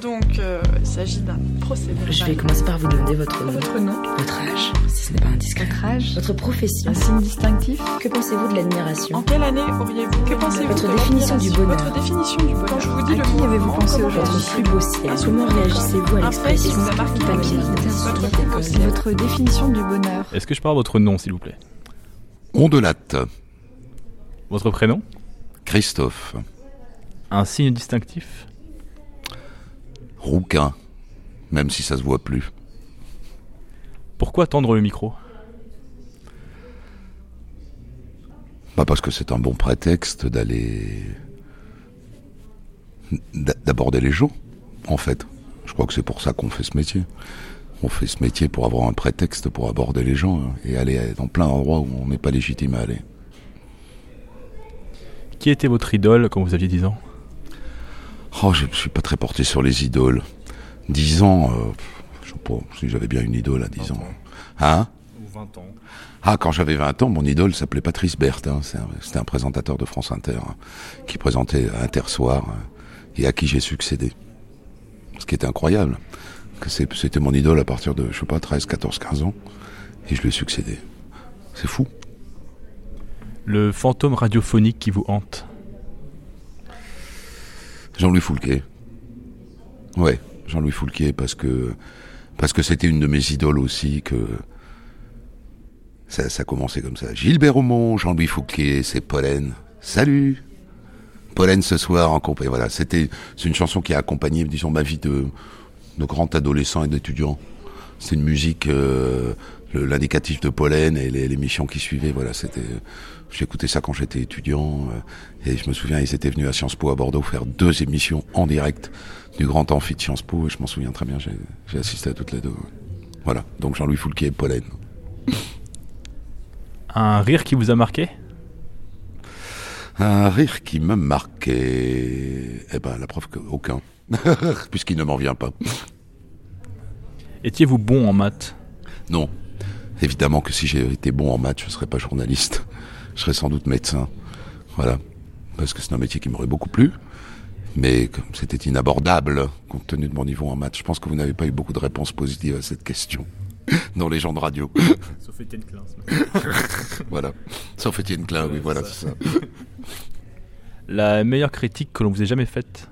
Donc, euh, il s'agit d'un procès Je vais commencer par vous demander votre nom. Votre nom Votre âge, si ce n'est pas indiscret. Votre âge Votre profession. Un signe distinctif Que pensez-vous de En l'admiration quelle année auriez-vous Que pensez-vous Votre de définition du bonheur. Votre définition du bonheur. Quand je vous dis À le qui mot avez-vous pensé comment aujourd'hui réagissez-vous plus beau ciel Comment réagissez-vous à l'expression vous a marqué papier Votre Votre plus beau ciel. Votre définition du bonheur. Est-ce que je parle votre nom, s'il vous plaît? Ondelate, Votre prénom? Christophe, Un signe distinctif? Rouquin, même si ça se voit plus. Pourquoi tendre le micro? Pas parce que c'est un bon prétexte d'aller d'a- d'aborder les gens, en fait. Je crois que c'est pour ça qu'on fait ce métier. On fait ce métier pour avoir un prétexte pour aborder les gens hein, et aller dans plein d'endroits où on n'est pas légitime à aller. Qui était votre idole quand vous aviez 10 ans? Oh, je suis pas très porté sur les idoles. 10 ans, euh, je sais pas si j'avais bien une idole à 10 ans. Hein? Ou 20 ans. Ah, quand j'avais 20 ans, mon idole s'appelait Patrice Berthe. hein. Un- C'était un, présentateur de France Inter hein, qui présentait Intersoir hein, et à qui j'ai succédé. Ce qui était incroyable. C'était mon idole à partir de, je sais pas, 13, 14, 15 ans. Et je lui ai succédé. C'est fou. Le fantôme radiophonique qui vous hante Jean-Louis Foulquet. Ouais, Jean-Louis Foulquet parce que parce que c'était une de mes idoles aussi que ça, ça commençait comme ça. Gilbert Aumont, Jean-Louis Foulquet, c'est Pollen. Salut. Pollen ce soir en compagnie. Voilà, c'était c'est une chanson qui a accompagné disons ma vie de de grand adolescent et d'étudiant. C'est une musique euh, l'indicatif de Pollen et les, les missions qui suivaient. Voilà, c'était j'écoutais ça quand j'étais étudiant euh, et je me souviens ils étaient venus à Sciences Po à Bordeaux faire deux émissions en direct du grand amphi de Sciences Po et je m'en souviens très bien. J'ai j'ai assisté à toutes les deux. Voilà, donc Jean-Louis Foulquier et Pollen. Un rire qui vous a marqué? Un rire qui me marquait. Eh ben, la preuve qu'aucun. Puisqu'il ne m'en vient pas. Étiez-vous bon en maths? Non. Évidemment que si j'ai été bon en maths, je ne serais pas journaliste. Je serais sans doute médecin. Voilà. Parce que c'est un métier qui m'aurait beaucoup plu. Mais comme c'était inabordable, compte tenu de mon niveau en maths, je pense que vous n'avez pas eu beaucoup de réponses positives à cette question. Dans les gens de radio. Sauf Étienne Klein. voilà. Sauf Étienne Klein, oui, voilà, c'est ça. La meilleure critique que l'on vous ait jamais faite?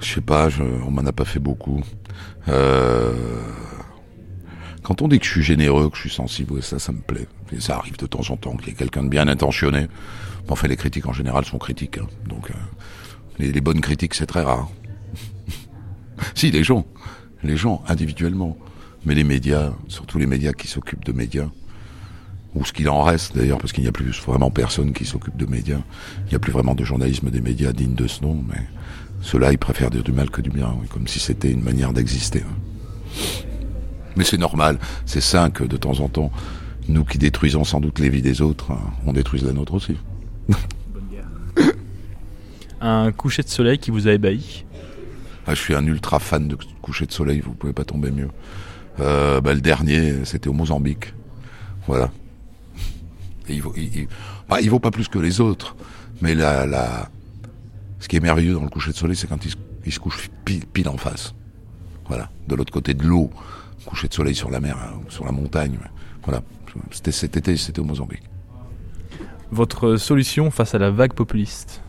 Je sais pas, on m'en a pas fait beaucoup. Euh, quand on dit que je suis généreux, que je suis sensible, ça, ça me plaît. Et ça arrive de temps en temps qu'il y ait quelqu'un de bien intentionné. Mais Enfin, les critiques en général sont critiques. hein. Donc, euh, les bonnes critiques, c'est très rare. si, les gens. Les gens, individuellement. Mais les médias, surtout les médias qui s'occupent de médias, ou ce qu'il en reste d'ailleurs, parce qu'il n'y a plus vraiment personne qui s'occupe de médias. Il n'y a plus vraiment de journalisme des médias digne de ce nom, mais ceux-là, ils préfèrent dire du mal que du bien, oui, comme si c'était une manière d'exister. hein. Mais c'est normal, c'est sain que de temps en temps, nous qui détruisons sans doute les vies des autres, hein, on détruise la nôtre aussi. Un coucher de soleil qui vous a ébahi? Ah, je suis un ultra fan de coucher de soleil, vous pouvez pas tomber mieux. Euh, bah, le dernier, c'était au Mozambique. Voilà. Et il, vaut, il, il- bah, il vaut pas plus que les autres, mais la, la, ce qui est merveilleux dans le coucher de soleil, c'est quand il se, il se couche pile, pile en face. Voilà, de l'autre côté de l'eau, coucher de soleil sur la mer, hein, sur la montagne. Voilà, c'était cet été, c'était au Mozambique. Votre solution face à la vague populiste?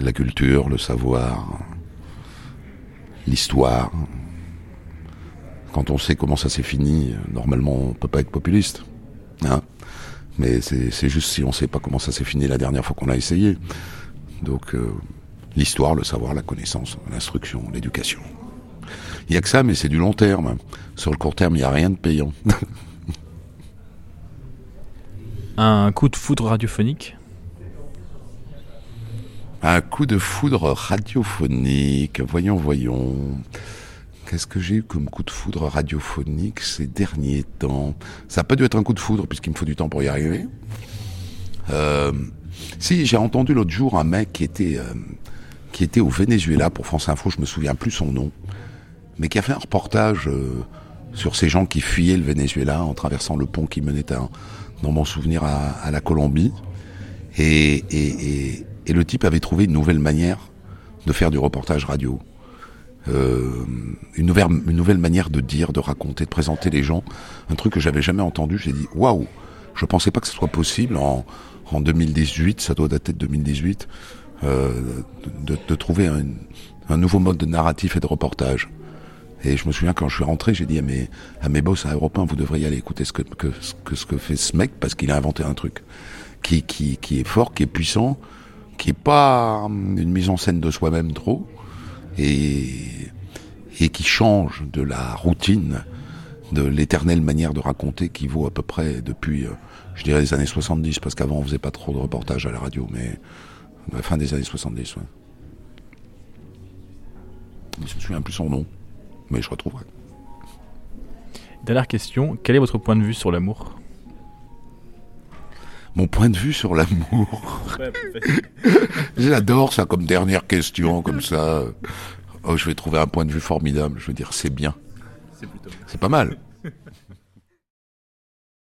La culture, le savoir, l'histoire. Quand on sait comment ça s'est fini, normalement on peut pas être populiste. Hein Mais c'est juste si on sait pas comment ça s'est fini la dernière fois qu'on a essayé. Donc euh, l'histoire, le savoir, la connaissance, l'instruction, l'éducation. Il y a que ça, mais c'est du long terme. Sur le court terme, il n'y a rien de payant. Un coup de foudre radiophonique? Un coup de foudre radiophonique. Voyons, voyons. Qu'est-ce que j'ai eu comme coup de foudre radiophonique ces derniers temps? Ça a pas dû être un coup de foudre puisqu'il me faut du temps pour y arriver. Euh, si, j'ai entendu l'autre jour un mec qui était euh, qui était au Venezuela pour France Info, je me souviens plus son nom, mais qui a fait un reportage euh, sur ces gens qui fuyaient le Venezuela en traversant le pont qui menait dans mon souvenir à, la Colombie. Et le type avait trouvé une nouvelle manière de faire du reportage radio. Euh, une, nouvelle, une nouvelle manière de dire, de raconter, de présenter les gens. Un truc que j'avais jamais entendu. J'ai dit waouh, je pensais pas que ce soit possible en, en 2018, ça doit dater de 2018, euh, de, de, trouver un, un, nouveau mode de narratif et de reportage. Et je me souviens quand je suis rentré, j'ai dit à mes, à mes boss à Europe 1, vous devriez aller écouter ce que, que, que ce que fait ce mec parce qu'il a inventé un truc qui, qui, qui est fort, qui est puissant, qui est pas une mise en scène de soi-même trop, et, qui change de la routine, de l'éternelle manière de raconter qui vaut à peu près depuis, je dirais, les années 70, parce qu'avant on faisait pas trop de reportages à la radio, mais la fin des années 70, ouais. Je me souviens plus son nom, mais je retrouverai. Dernière question, quel est votre point de vue sur l'amour? Mon point de vue sur l'amour. J'adore ça comme dernière question, comme ça. Oh, je vais trouver un point de vue formidable. Je veux dire, c'est bien. C'est pas mal.